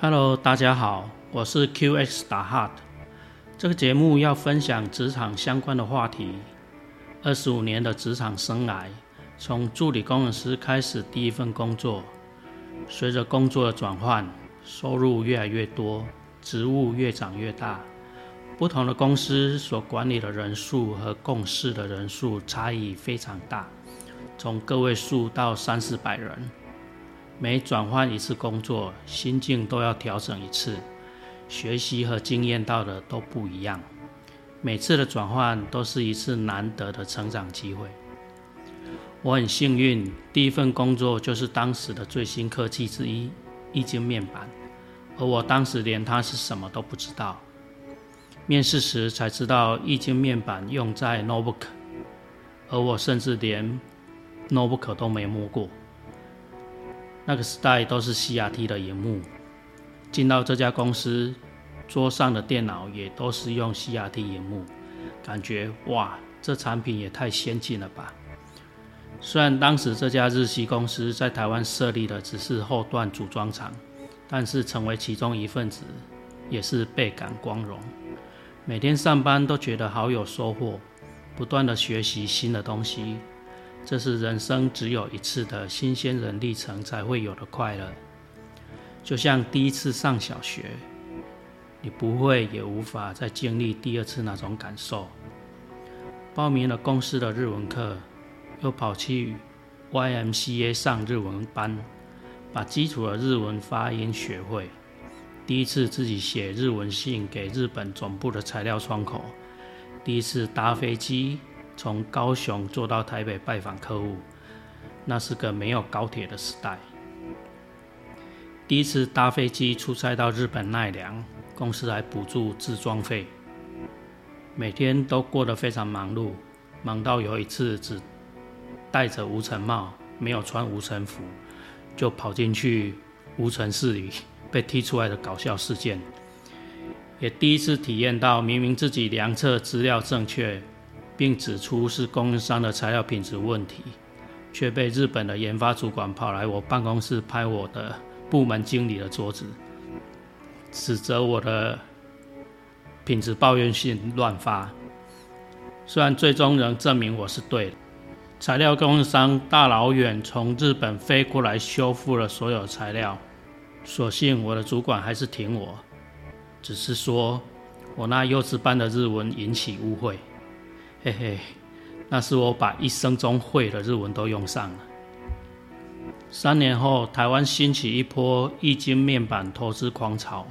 Hello，大家好，我是 QX 打 Hard。这个节目要分享职场相关的话题。二十五年的职场生涯，从助理工程师开始第一份工作，随着工作的转换，收入越来越多，职务越长越大。不同的公司所管理的人数和共事的人数差异非常大，从个位数到三四百人。每转换一次工作，心境都要调整一次，学习和经验到的都不一样。每次的转换都是一次难得的成长机会。我很幸运，第一份工作就是当时的最新科技之一——液晶面板，而我当时连它是什么都不知道。面试时才知道液晶面板用在 notebook，而我甚至连 notebook 都没摸过。那个时代都是 CRT 的荧幕，进到这家公司，桌上的电脑也都是用 CRT 荧幕，感觉哇，这产品也太先进了吧！虽然当时这家日系公司在台湾设立的只是后段组装厂，但是成为其中一份子，也是倍感光荣。每天上班都觉得好有收获，不断的学习新的东西。这是人生只有一次的新鲜人历程才会有的快乐，就像第一次上小学，你不会也无法再经历第二次那种感受。报名了公司的日文课，又跑去 YMCA 上日文班，把基础的日文发音学会。第一次自己写日文信给日本总部的材料窗口，第一次搭飞机。从高雄坐到台北拜访客户，那是个没有高铁的时代。第一次搭飞机出差到日本奈良，公司还补助自装费。每天都过得非常忙碌，忙到有一次只戴着无尘帽，没有穿无尘服，就跑进去无尘室里被踢出来的搞笑事件。也第一次体验到，明明自己量测资料正确。并指出是供应商的材料品质问题，却被日本的研发主管跑来我办公室拍我的部门经理的桌子，指责我的品质抱怨信乱发。虽然最终仍证明我是对的，材料供应商大老远从日本飞过来修复了所有材料，所幸我的主管还是挺我，只是说我那幼稚般的日文引起误会。嘿嘿，那是我把一生中会的日文都用上了。三年后，台湾兴起一波液晶面板投资狂潮，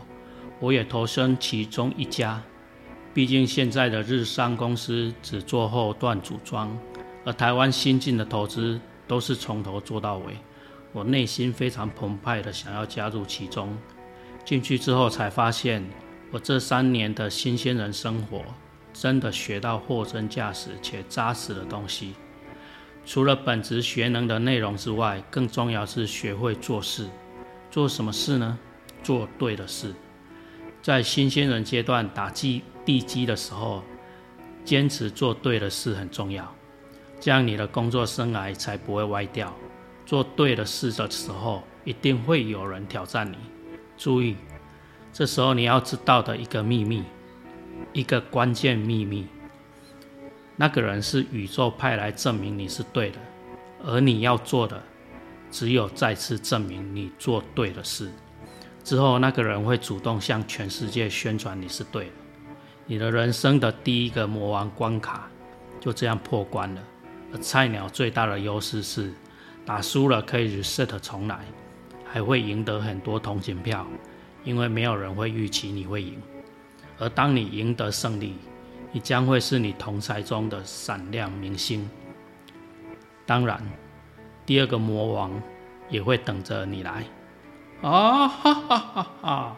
我也投身其中一家。毕竟现在的日商公司只做后段组装，而台湾新进的投资都是从头做到尾。我内心非常澎湃的想要加入其中。进去之后才发现，我这三年的新鲜人生活。真的学到货真价实且扎实的东西。除了本职学能的内容之外，更重要是学会做事。做什么事呢？做对的事。在新鲜人阶段打基地基的时候，坚持做对的事很重要，这样你的工作生涯才不会歪掉。做对的事的时候，一定会有人挑战你。注意，这时候你要知道的一个秘密。一个关键秘密，那个人是宇宙派来证明你是对的，而你要做的只有再次证明你做对的事。之后，那个人会主动向全世界宣传你是对的。你的人生的第一个魔王关卡就这样破关了。而菜鸟最大的优势是，打输了可以 reset 重来，还会赢得很多同情票，因为没有人会预期你会赢。而当你赢得胜利，你将会是你同才中的闪亮明星。当然，第二个魔王也会等着你来。啊哈哈哈哈！